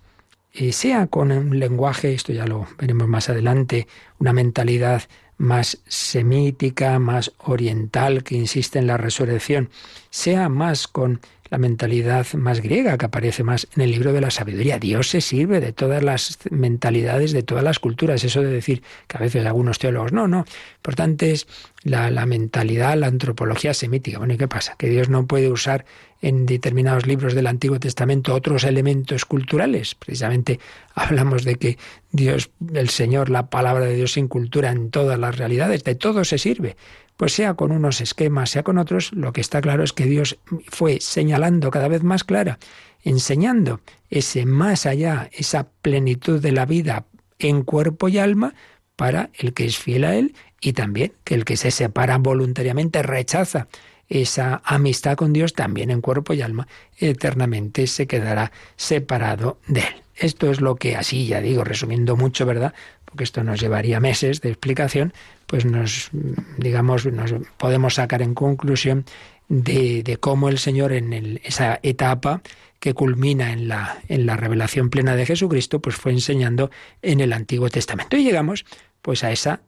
eh, sea con un lenguaje, esto ya lo veremos más adelante, una mentalidad más semítica, más oriental, que insiste en la resurrección, sea más con la mentalidad más griega que aparece más en el libro de la sabiduría. Dios se sirve de todas las mentalidades, de todas las culturas. Eso de decir que a veces algunos teólogos, no, no. Importante es la, la mentalidad, la antropología semítica. Bueno, ¿y qué pasa? Que Dios no puede usar en determinados libros del Antiguo Testamento otros elementos culturales. Precisamente hablamos de que Dios, el Señor, la palabra de Dios sin cultura en todas las realidades, de todo se sirve. Pues sea con unos esquemas, sea con otros, lo que está claro es que Dios fue señalando cada vez más clara, enseñando ese más allá, esa plenitud de la vida en cuerpo y alma para el que es fiel a Él y también que el que se separa voluntariamente rechaza esa amistad con Dios también en cuerpo y alma eternamente se quedará separado de Él. Esto es lo que así, ya digo, resumiendo mucho, ¿verdad? Porque esto nos llevaría meses de explicación, pues nos, digamos, nos podemos sacar en conclusión de, cómo el Señor en esa etapa que culmina en la, en la revelación plena de Jesucristo, pues fue enseñando en el Antiguo Testamento. Y llegamos pues a esa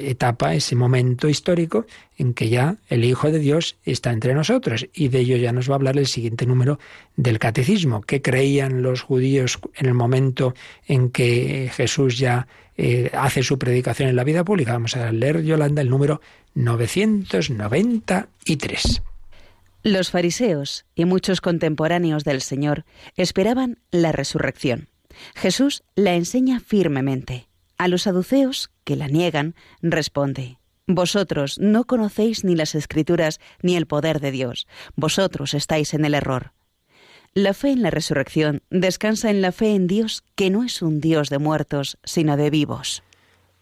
etapa, ese momento histórico en que ya el Hijo de Dios está entre nosotros. Y de ello ya nos va a hablar el siguiente número del Catecismo. ¿Qué creían los judíos en el momento en que Jesús ya eh, hace su predicación en la vida pública? Vamos a leer, Yolanda, el número 993. Los fariseos y muchos contemporáneos del Señor esperaban la resurrección. Jesús la enseña firmemente. A los saduceos, que la niegan, responde, Vosotros no conocéis ni las escrituras ni el poder de Dios. Vosotros estáis en el error. La fe en la resurrección descansa en la fe en Dios, que no es un Dios de muertos, sino de vivos.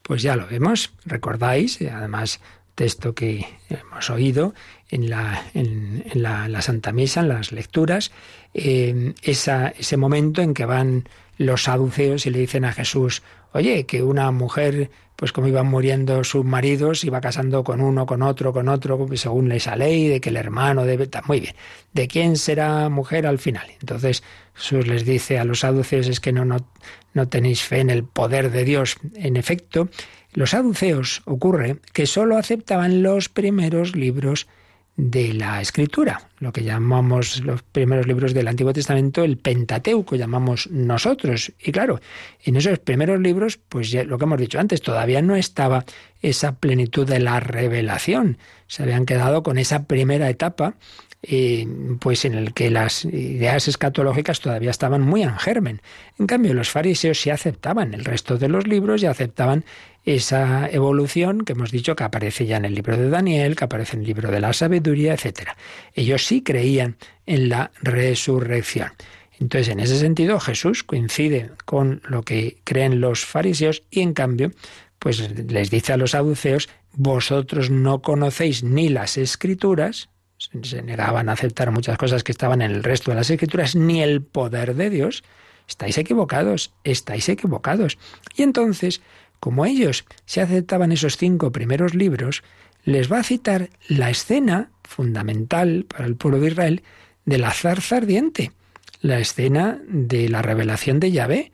Pues ya lo vemos, recordáis, además texto que hemos oído en la, en, la, Santa Misa, en las lecturas, eh, ese momento en que van los saduceos y le dicen a Jesús, oye, que una mujer, pues como iban muriendo sus maridos, iba casando con uno, con otro, con otro, según esa ley, de que el hermano debe... Muy bien, ¿de quién será mujer al final? Entonces Jesús les dice a los saduceos, es que no, no, no tenéis fe en el poder de Dios. En efecto, los saduceos ocurre que sólo aceptaban los primeros libros de la escritura, lo que llamamos los primeros libros del Antiguo Testamento, el Pentateuco, llamamos nosotros. Y claro, en esos primeros libros, pues ya lo que hemos dicho antes, todavía no estaba esa plenitud de la revelación. Se habían quedado con esa primera etapa eh, pues en el que las ideas escatológicas todavía estaban muy en germen. En cambio, los fariseos sí aceptaban el resto de los libros y aceptaban esa evolución que hemos dicho que aparece ya en el libro de Daniel, que aparece en el libro de la sabiduría, etc. Ellos sí creían en la resurrección. Entonces, en ese sentido, Jesús coincide con lo que creen los fariseos y, en cambio, pues les dice a los saduceos, vosotros no conocéis ni las escrituras, se negaban a aceptar muchas cosas que estaban en el resto de las escrituras, ni el poder de Dios. Estáis equivocados, estáis equivocados. Y entonces, como ellos se aceptaban esos cinco primeros libros, les va a citar la escena fundamental para el pueblo de Israel de la zarza ardiente, la escena de la revelación de Yahvé,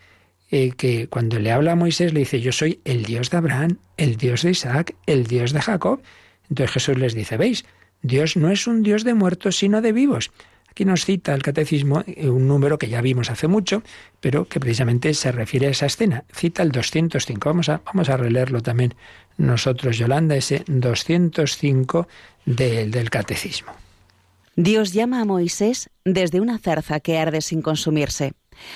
eh, que cuando le habla a Moisés le dice, yo soy el Dios de Abraham, el Dios de Isaac, el Dios de Jacob. Entonces Jesús les dice, veis, Dios no es un Dios de muertos, sino de vivos. Aquí nos cita el catecismo eh, un número que ya vimos hace mucho, pero que precisamente se refiere a esa escena. Cita el 205. Vamos a, vamos a releerlo también nosotros, Yolanda, ese 205 del catecismo. Dios llama a Moisés desde una zarza que arde sin consumirse.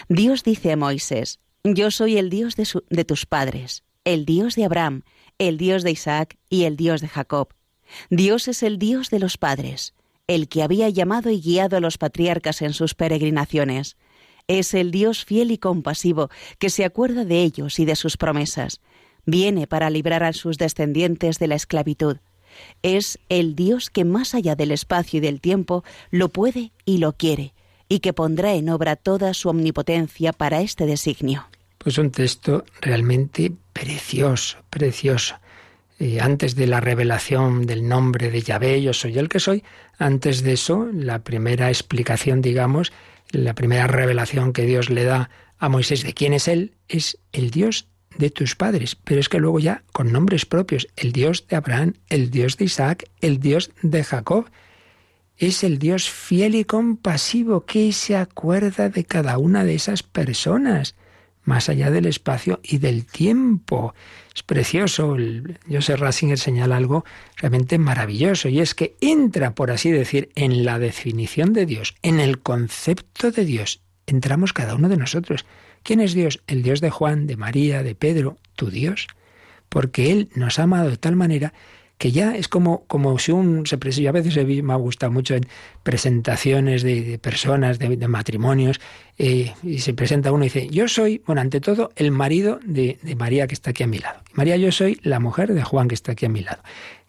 Dios dice a Moisés, yo soy el Dios de, de tus padres, el Dios de Abraham, el Dios de Isaac y el Dios de Jacob. Dios es el Dios de los padres, el que había llamado y guiado a los patriarcas en sus peregrinaciones. Es el Dios fiel y compasivo que se acuerda de ellos y de sus promesas. Viene para librar a sus descendientes de la esclavitud. Es el Dios que más allá del espacio y del tiempo lo puede y lo quiere, y que pondrá en obra toda su omnipotencia para este designio. Pues un texto realmente precioso, precioso antes de la revelación del nombre de Yahvé, yo soy el que soy, antes de eso, la primera explicación, digamos, la primera revelación que Dios le da a Moisés de quién es Él, es el Dios de tus padres, pero es que luego ya con nombres propios, el Dios de Abraham, el Dios de Isaac, el Dios de Jacob, es el Dios fiel y compasivo que se acuerda de cada una de esas personas más allá del espacio y del tiempo. Es precioso. El Joseph Ratzinger señala algo realmente maravilloso y es que entra, por así decir, en la definición de Dios, en el concepto de Dios. Entramos cada uno de nosotros. ¿Quién es Dios? El Dios de Juan, de María, de Pedro, tu Dios. Porque Él nos ha amado de tal manera que ya es como, como si un se yo a veces me ha gustado mucho en presentaciones de, personas, de, matrimonios, eh, y se presenta uno y dice, yo soy, bueno, ante todo, el marido de, de, María que está aquí a mi lado. María, yo soy la mujer de Juan que está aquí a mi lado.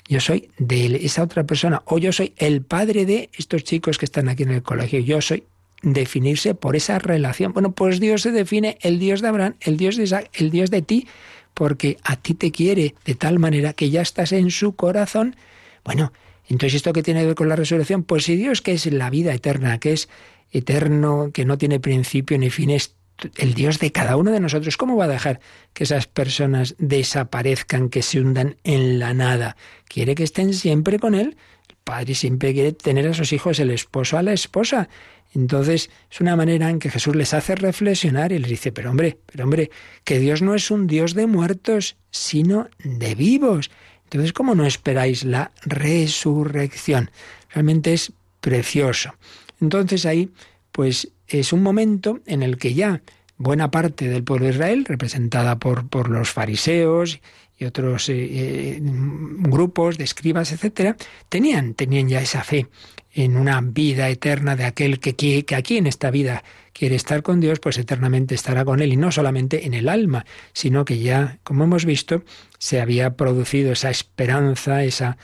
Yo soy de esa otra persona, o yo soy el padre de estos chicos que están aquí en el colegio. Yo soy definirse por esa relación. Bueno, pues Dios se define el Dios de Abraham, el Dios de Isaac, el Dios de ti porque a ti te quiere de tal manera que ya estás en su corazón. Bueno, entonces esto que tiene que ver con la resurrección, pues si Dios que es la vida eterna, que es eterno, que no tiene principio ni fin, es el Dios de cada uno de nosotros. ¿Cómo va a dejar que esas personas desaparezcan, que se hundan en la nada? Quiere que estén siempre con Él. El Padre siempre quiere tener a sus hijos, el esposo a la esposa. Entonces es una manera en que Jesús les hace reflexionar y les dice, pero hombre, pero hombre, que Dios no es un Dios de muertos, sino de vivos. Entonces, ¿cómo no esperáis la resurrección? Realmente es precioso. Entonces ahí, pues es un momento en el que ya buena parte del pueblo de Israel, representada por, por los fariseos y otros eh, eh, grupos de escribas, etcétera, tenían, tenían ya esa fe en una vida eterna de aquel que, que aquí en esta vida quiere estar con Dios, pues eternamente estará con Él, y no solamente en el alma, sino que ya, como hemos visto, se había producido esa esperanza, esa,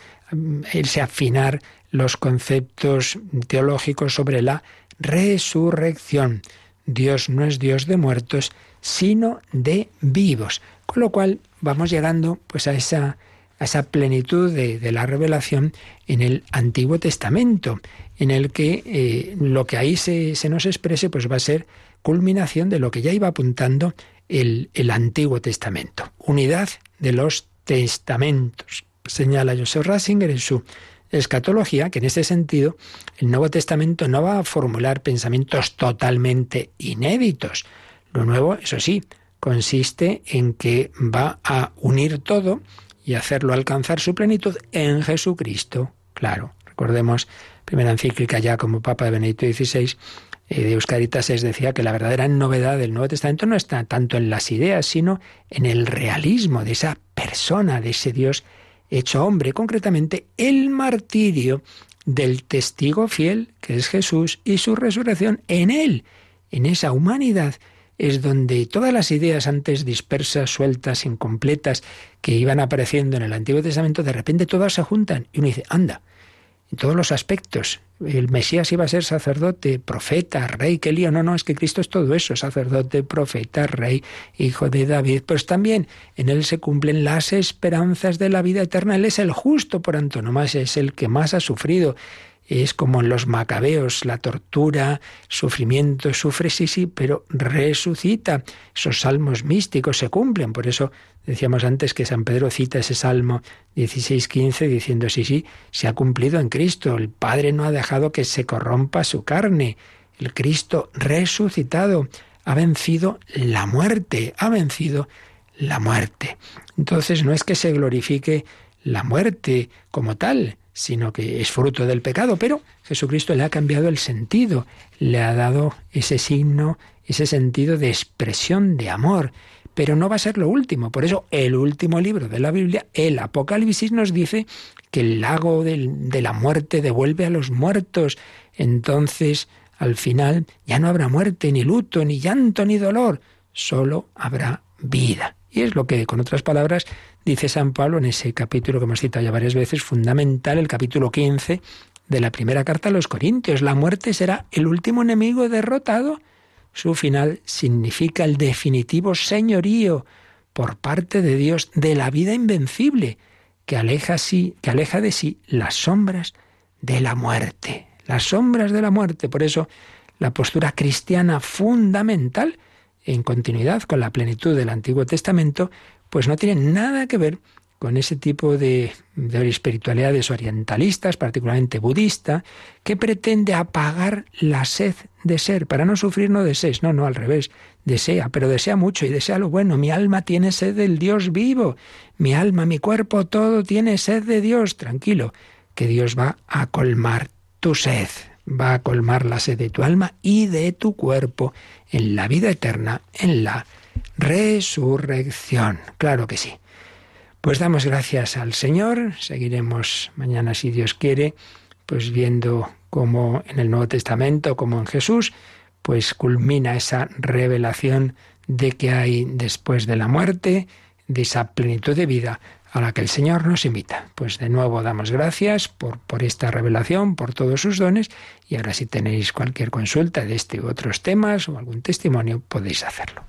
ese afinar los conceptos teológicos sobre la resurrección. Dios no es Dios de muertos, sino de vivos. Con lo cual vamos llegando pues a esa a esa plenitud de, la revelación en el Antiguo Testamento, en el que eh, lo que ahí se, nos exprese pues va a ser culminación de lo que ya iba apuntando el, Antiguo Testamento. Unidad de los testamentos. Señala Joseph Ratzinger en su escatología que en ese sentido el Nuevo Testamento no va a formular pensamientos totalmente inéditos. Lo nuevo, eso sí, consiste en que va a unir todo y hacerlo alcanzar su plenitud en Jesucristo. Claro, recordemos, primera encíclica ya como Papa de Benedicto XVI, eh, de Euscaritas es decía que la verdadera novedad del Nuevo Testamento no está tanto en las ideas, sino en el realismo de esa persona, de ese Dios hecho hombre, concretamente el martirio del testigo fiel, que es Jesús, y su resurrección en él, en esa humanidad es donde todas las ideas antes dispersas, sueltas, incompletas, que iban apareciendo en el Antiguo Testamento, de repente todas se juntan y uno dice, anda, en todos los aspectos. El Mesías iba a ser sacerdote, profeta, rey, qué lío. No, no, es que Cristo es todo eso, sacerdote, profeta, rey, hijo de David. Pues también en Él se cumplen las esperanzas de la vida eterna. Él es el justo por antonomasia, es el que más ha sufrido es como en los macabeos, la tortura, sufrimiento, sufre, sí, sí, pero resucita. Esos salmos místicos se cumplen. Por eso decíamos antes que San Pedro cita ese salmo 16-15 diciendo, sí, sí, se ha cumplido en Cristo. El Padre no ha dejado que se corrompa su carne. El Cristo resucitado ha vencido la muerte, ha vencido la muerte. Entonces no es que se glorifique la muerte como tal, sino que es fruto del pecado, pero Jesucristo le ha cambiado el sentido, le ha dado ese signo, ese sentido de expresión de amor. Pero no va a ser lo último. Por eso el último libro de la Biblia, el Apocalipsis, nos dice que el lago de la muerte devuelve a los muertos. Entonces, al final, ya no habrá muerte, ni luto, ni llanto, ni dolor. Solo habrá vida. Y es lo que, con otras palabras, dice San Pablo en ese capítulo que hemos citado ya varias veces, fundamental, el capítulo 15 de la primera carta a los Corintios. La muerte será el último enemigo derrotado. Su final significa el definitivo señorío por parte de Dios de la vida invencible, que aleja, sí, que aleja de sí las sombras de la muerte. Las sombras de la muerte. Por eso la postura cristiana fundamental en continuidad con la plenitud del Antiguo Testamento, pues no tiene nada que ver con ese tipo de, de, espiritualidades orientalistas, particularmente budista, que pretende apagar la sed de ser. Para no sufrir no desees, no, no, al revés, desea, pero desea mucho y desea lo bueno. Mi alma tiene sed del Dios vivo, mi alma, mi cuerpo, todo tiene sed de Dios. Tranquilo, que Dios va a colmar tu sed, va a colmar la sed de tu alma y de tu cuerpo en la vida eterna, en la resurrección. Claro que sí. Pues damos gracias al Señor, seguiremos mañana si Dios quiere, pues viendo cómo en el Nuevo Testamento, como en Jesús, pues culmina esa revelación de que hay después de la muerte, de esa plenitud de vida a la que el Señor nos invita. Pues de nuevo damos gracias por, por esta revelación, por todos sus dones, y ahora si tenéis cualquier consulta de este u otros temas o algún testimonio, podéis hacerlo.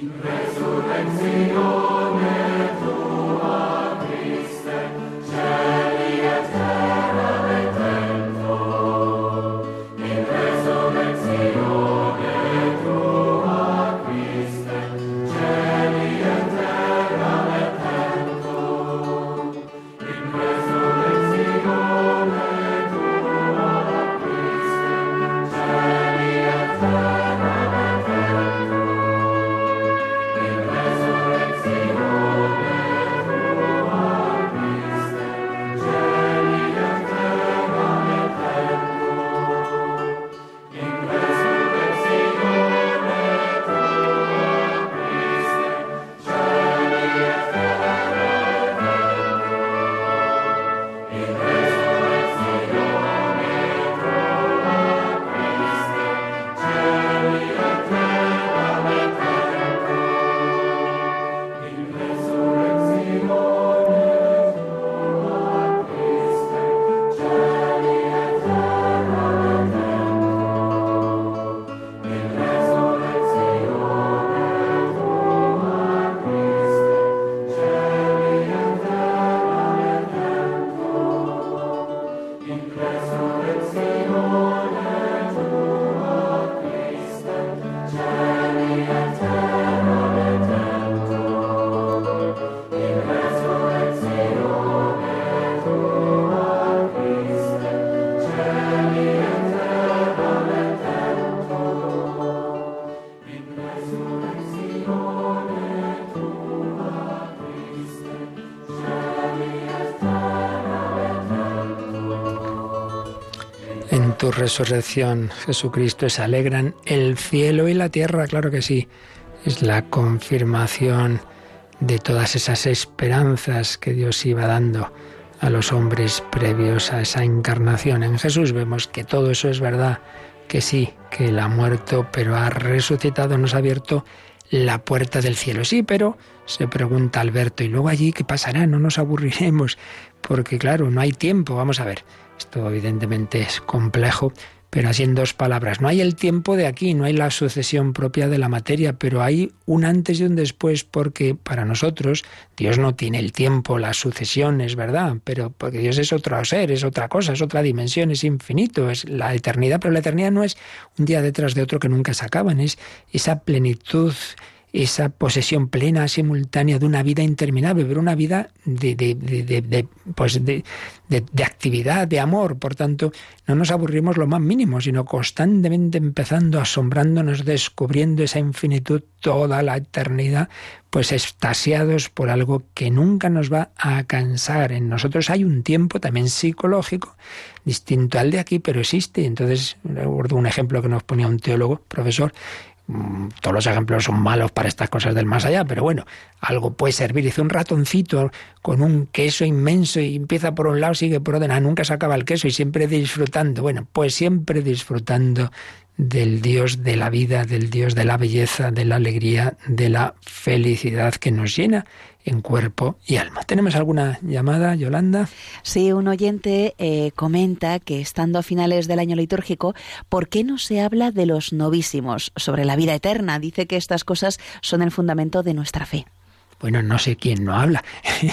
in resurrección, Jesucristo, se alegran el cielo y la tierra, claro que sí. Es la confirmación de todas esas esperanzas que Dios iba dando a los hombres previos a esa encarnación. En Jesús vemos que todo eso es verdad, que sí, que Él ha muerto, pero ha resucitado, nos ha abierto la puerta del cielo. Sí, pero se pregunta Alberto, ¿y luego allí qué pasará? No nos aburriremos, porque claro, no hay tiempo. Vamos a ver, esto evidentemente es complejo, pero así en dos palabras. No hay el tiempo de aquí, no hay la sucesión propia de la materia, pero hay un antes y un después porque para nosotros Dios no tiene el tiempo, la sucesión, es verdad, pero porque Dios es otro ser, es otra cosa, es otra dimensión, es infinito, es la eternidad, pero la eternidad no es un día detrás de otro que nunca se acaban, es esa plenitud esa posesión plena, simultánea de una vida interminable, pero una vida de, de, de, pues de, actividad, de amor. Por tanto, no nos aburrimos lo más mínimo, sino constantemente empezando, asombrándonos, descubriendo esa infinitud, toda la eternidad, pues extasiados por algo que nunca nos va a cansar. En nosotros hay un tiempo también psicológico, distinto al de aquí, pero existe. Entonces, recuerdo un ejemplo que nos ponía un teólogo, profesor, todos los ejemplos son malos para estas cosas del más allá, pero bueno, algo puede servir. Dice un ratoncito con un queso inmenso y empieza por un lado, sigue por otro, nunca se acaba el queso y siempre disfrutando. Bueno, pues siempre disfrutando del Dios de la vida, del Dios de la belleza, de la alegría, de la felicidad que nos llena en cuerpo y alma. ¿Tenemos alguna llamada, Yolanda? Sí, un oyente eh, comenta que estando a finales del año litúrgico, ¿por qué no se habla de los novísimos sobre la vida eterna? Dice que estas cosas son el fundamento de nuestra fe. Bueno, no sé quién no habla.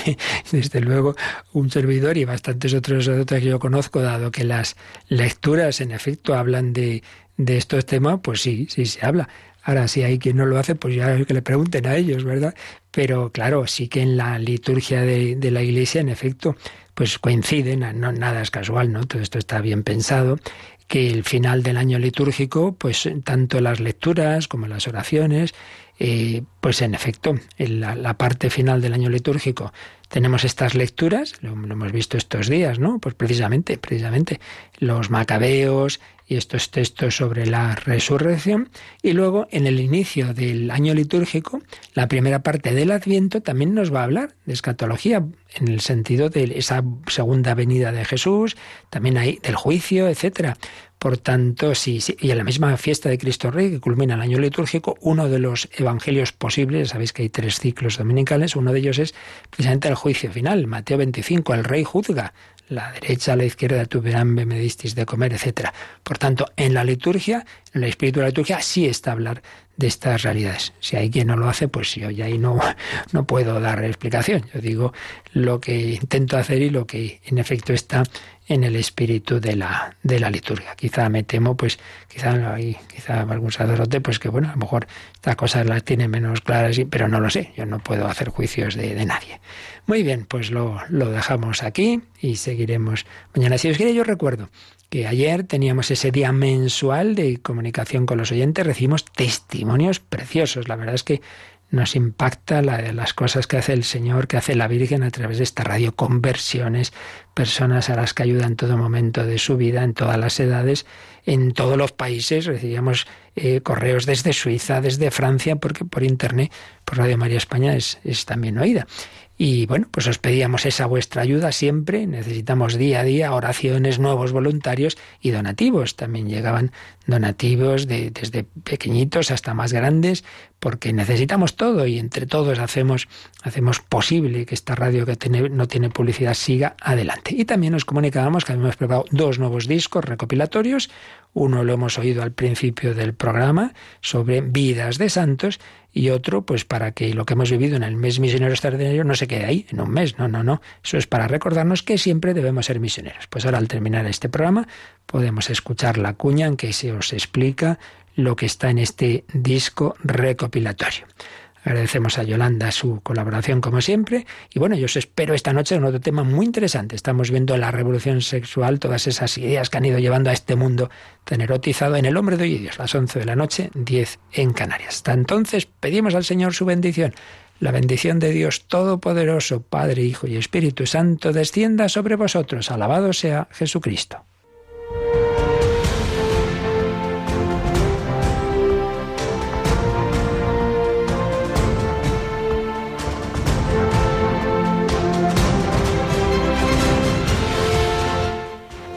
Desde luego, un servidor y bastantes otros, otros que yo conozco, dado que las lecturas en efecto hablan de, de estos temas, pues sí, sí se habla. Ahora, si hay quien no lo hace, pues ya que le pregunten a ellos, ¿verdad? Pero claro, sí que en la liturgia de, la Iglesia, en efecto, pues coinciden, no, nada es casual, ¿no? Todo esto está bien pensado, que el final del año litúrgico, pues tanto las lecturas como las oraciones, eh, pues en efecto, en la, parte final del año litúrgico tenemos estas lecturas, lo, hemos visto estos días, ¿no? Pues precisamente, precisamente, los macabeos y estos textos sobre la resurrección. Y luego, en el inicio del año litúrgico, la primera parte del Adviento también nos va a hablar de escatología, en el sentido de esa segunda venida de Jesús, también hay del juicio, etcétera. Por tanto, sí, y en la misma fiesta de Cristo Rey, que culmina el año litúrgico, uno de los evangelios posibles, sabéis que hay tres ciclos dominicales, uno de ellos es precisamente el juicio final, Mateo 25, el rey juzga, la derecha, la izquierda, tu verán, me distis de comer, etc. Por tanto, en la liturgia, en el espíritu de la liturgia, sí está hablar de estas realidades. Si hay quien no lo hace, pues yo ya ahí no, no puedo dar explicación. Yo digo lo que intento hacer y lo que en efecto está en el espíritu de la, de la liturgia. Quizá me temo, pues, quizá hay, quizá algún sacerdote, pues que bueno, a lo mejor estas cosas las tiene menos claras, pero no lo sé, yo no puedo hacer juicios de, de nadie. Muy bien, pues lo, lo dejamos aquí y seguiremos mañana. Si os quiere, yo recuerdo que ayer teníamos ese día mensual de comunicación con los oyentes, recibimos testimonios preciosos. La verdad es que nos impacta la, las cosas que hace el Señor, que hace la Virgen a través de esta radio, conversiones, personas a las que ayuda en todo momento de su vida, en todas las edades, en todos los países. Recibíamos eh, correos desde Suiza, desde Francia, porque por Internet, por Radio María España es, es también oída. Y bueno, pues os pedíamos esa vuestra ayuda siempre. Necesitamos día a día oraciones, nuevos voluntarios y donativos. También llegaban donativos de, desde pequeñitos hasta más grandes, porque necesitamos todo y entre todos hacemos, hacemos posible que esta radio que tiene, no tiene publicidad siga adelante. Y también nos comunicábamos que habíamos preparado dos nuevos discos recopilatorios. Uno lo hemos oído al principio del programa sobre vidas de santos y otro, pues para que lo que hemos vivido en el mes misionero extraordinario no se quede ahí, en un mes. No, no, no. Eso es para recordarnos que siempre debemos ser misioneros. Pues ahora al terminar este programa podemos escuchar la cuña en que se os explica lo que está en este disco recopilatorio. Agradecemos a Yolanda su colaboración como siempre. Y bueno, yo os espero esta noche en otro tema muy interesante. Estamos viendo la revolución sexual, todas esas ideas que han ido llevando a este mundo tan erotizado en el hombre de hoy y Dios, las 11 de la noche, 10 en Canarias. Hasta entonces pedimos al Señor su bendición. La bendición de Dios Todopoderoso, Padre, Hijo y Espíritu Santo, descienda sobre vosotros. Alabado sea Jesucristo.